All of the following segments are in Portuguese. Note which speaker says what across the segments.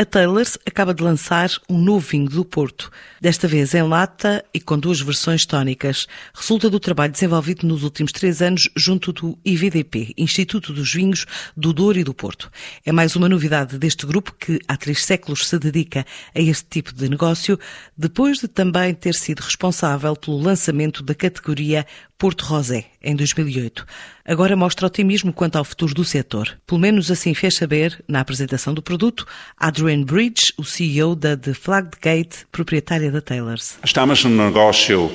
Speaker 1: A Taylor's acaba de lançar um novo vinho do Porto, desta vez em lata e com duas versões tónicas. Resulta do trabalho desenvolvido nos últimos três anos junto do IVDP, Instituto dos Vinhos do Douro e do Porto. É mais uma novidade deste grupo que há três séculos se dedica a este tipo de negócio, depois de também ter sido responsável pelo lançamento da categoria Porto Rosé, em 2008. Agora mostra otimismo quanto ao futuro do setor. Pelo menos assim fez saber, na apresentação do produto, Adrian Bridge, o CEO da The Flagged proprietária da Taylors.
Speaker 2: Estamos no negócio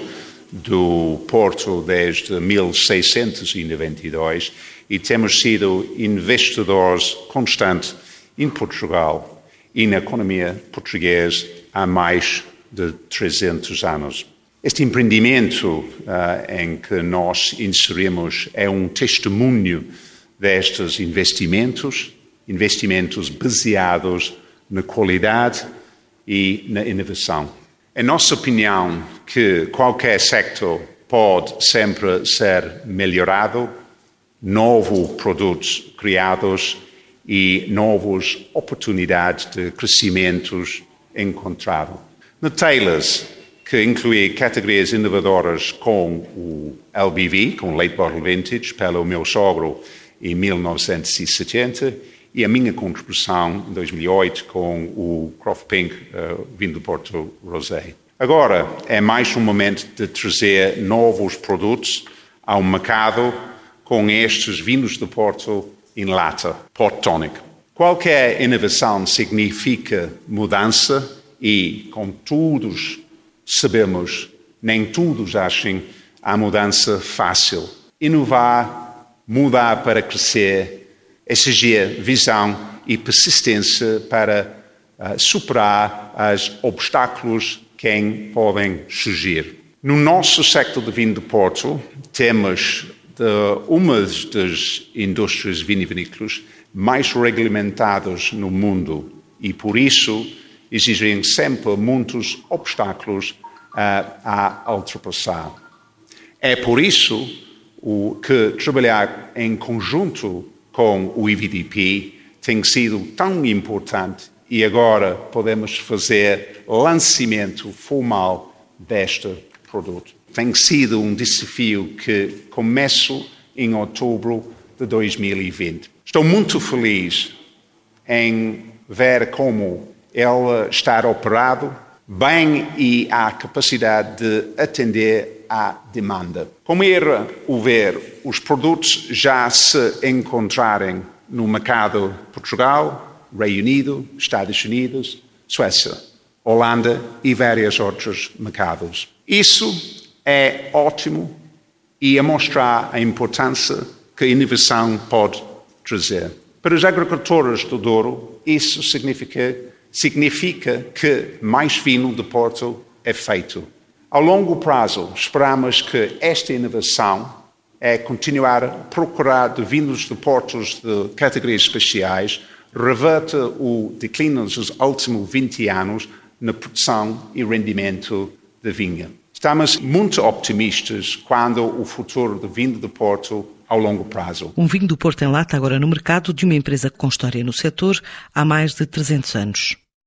Speaker 2: do Porto desde 1692 e temos sido investidores constantes em Portugal e na economia portuguesa há mais de 300 anos. Este empreendimento uh, em que nós inserimos é um testemunho destes investimentos, investimentos baseados na qualidade e na inovação. É nossa opinião que qualquer sector pode sempre ser melhorado, novos produtos criados e novas oportunidades de crescimentos encontrados. Na Taylors, que inclui categorias inovadoras com o LBV, com Late Bottle Vintage, pelo meu sogro em 1970, e a minha contribuição em 2008 com o Croft Pink, uh, vindo do Porto Rosé. Agora é mais um momento de trazer novos produtos ao mercado com estes vinhos do Porto em lata, Port Tonic. Qualquer inovação significa mudança e, com todos sabemos, nem todos achem a mudança fácil. Inovar, mudar para crescer, exigir visão e persistência para uh, superar os obstáculos que podem surgir. No nosso sector de vinho de Porto, temos de uma das indústrias vinivinícolas mais regulamentadas no mundo e, por isso, exigem sempre muitos obstáculos uh, a ultrapassar. É por isso o, que trabalhar em conjunto com o IVDP tem sido tão importante e agora podemos fazer lançamento formal deste produto. Tem sido um desafio que começa em outubro de 2020. Estou muito feliz em ver como ele estar operado bem e a capacidade de atender à demanda. Como era o ver os produtos já se encontrarem no mercado Portugal, Reino Unido, Estados Unidos, Suécia, Holanda e vários outros mercados. Isso é ótimo e a mostrar a importância que a inovação pode trazer. Para os agricultores do Douro, isso significa significa que mais vinho de Porto é feito. Ao longo prazo, esperamos que esta inovação é continuar a procurar vinhos de portos de categorias especiais, reverte o declínio dos últimos 20 anos na produção e rendimento da vinha. Estamos muito optimistas quando o futuro do vinho de Porto ao longo prazo.
Speaker 1: Um vinho do Porto em lata agora no mercado de uma empresa com história no setor há mais de 300 anos.